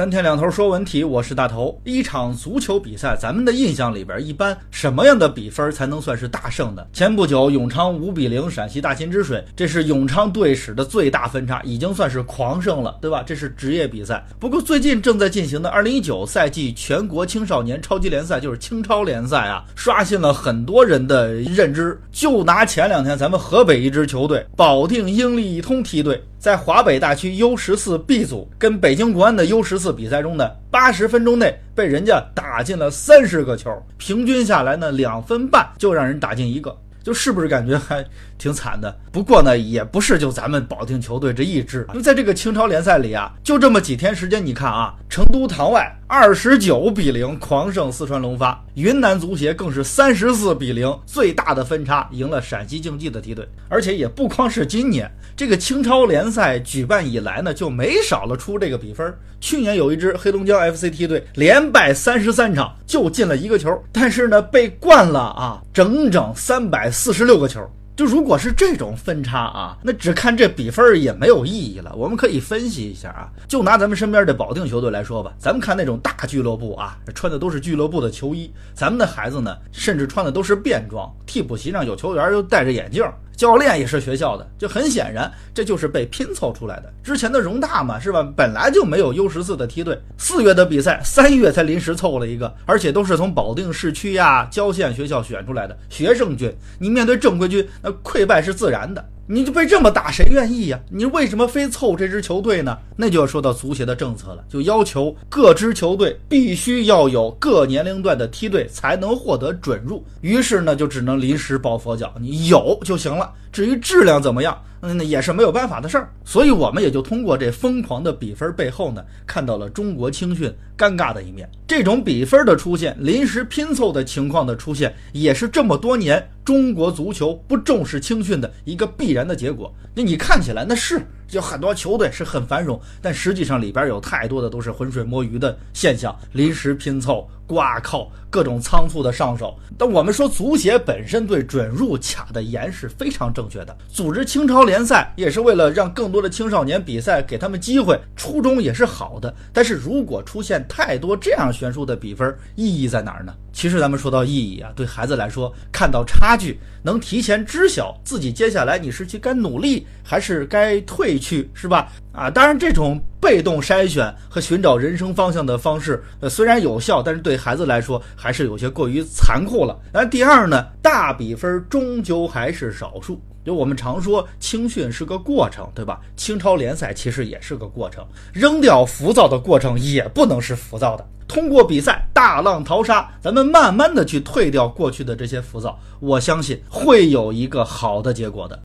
三天两头说文体，我是大头。一场足球比赛，咱们的印象里边，一般什么样的比分才能算是大胜的？前不久，永昌五比零陕西大秦之水，这是永昌队史的最大分差，已经算是狂胜了，对吧？这是职业比赛。不过最近正在进行的二零一九赛季全国青少年超级联赛，就是青超联赛啊，刷新了很多人的认知。就拿前两天咱们河北一支球队保定英利一通梯队。在华北大区 U 十四 B 组跟北京国安的 U 十四比赛中呢，八十分钟内被人家打进了三十个球，平均下来呢两分半就让人打进一个，就是不是感觉还挺惨的？不过呢，也不是就咱们保定球队这一支，因为在这个清超联赛里啊，就这么几天时间，你看啊，成都唐外二十九比零狂胜四川龙发，云南足协更是三十四比零最大的分差赢了陕西竞技的梯队，而且也不光是今年。这个青超联赛举办以来呢，就没少了出这个比分。去年有一支黑龙江 FC 梯队连败三十三场，就进了一个球，但是呢被灌了啊整整三百四十六个球。就如果是这种分差啊，那只看这比分也没有意义了。我们可以分析一下啊，就拿咱们身边的保定球队来说吧，咱们看那种大俱乐部啊，穿的都是俱乐部的球衣，咱们的孩子呢，甚至穿的都是便装，替补席上有球员又戴着眼镜。教练也是学校的，就很显然，这就是被拼凑出来的。之前的容大嘛，是吧？本来就没有 U 十四的梯队，四月的比赛，三月才临时凑了一个，而且都是从保定市区呀、郊县学校选出来的学生军。你面对正规军，那溃败是自然的。你就被这么打，谁愿意呀？你为什么非凑这支球队呢？那就要说到足协的政策了，就要求各支球队必须要有各年龄段的梯队才能获得准入。于是呢，就只能临时抱佛脚，你有就行了。至于质量怎么样，嗯，也是没有办法的事儿。所以我们也就通过这疯狂的比分背后呢，看到了中国青训尴尬的一面。这种比分的出现，临时拼凑的情况的出现，也是这么多年中国足球不重视青训的一个必然的结果。那你看起来那是。就很多球队是很繁荣，但实际上里边有太多的都是浑水摸鱼的现象，临时拼凑、挂靠、各种仓促的上手。但我们说足协本身对准入卡的严是非常正确的，组织青超联赛也是为了让更多的青少年比赛，给他们机会，初衷也是好的。但是如果出现太多这样悬殊的比分，意义在哪儿呢？其实咱们说到意义啊，对孩子来说，看到差距，能提前知晓自己接下来你是去该努力还是该退去，是吧？啊，当然这种被动筛选和寻找人生方向的方式，呃，虽然有效，但是对孩子来说还是有些过于残酷了。那第二呢，大比分终究还是少数。就我们常说，青训是个过程，对吧？青超联赛其实也是个过程，扔掉浮躁的过程也不能是浮躁的。通过比赛大浪淘沙，咱们慢慢的去退掉过去的这些浮躁，我相信会有一个好的结果的。